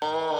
Oh.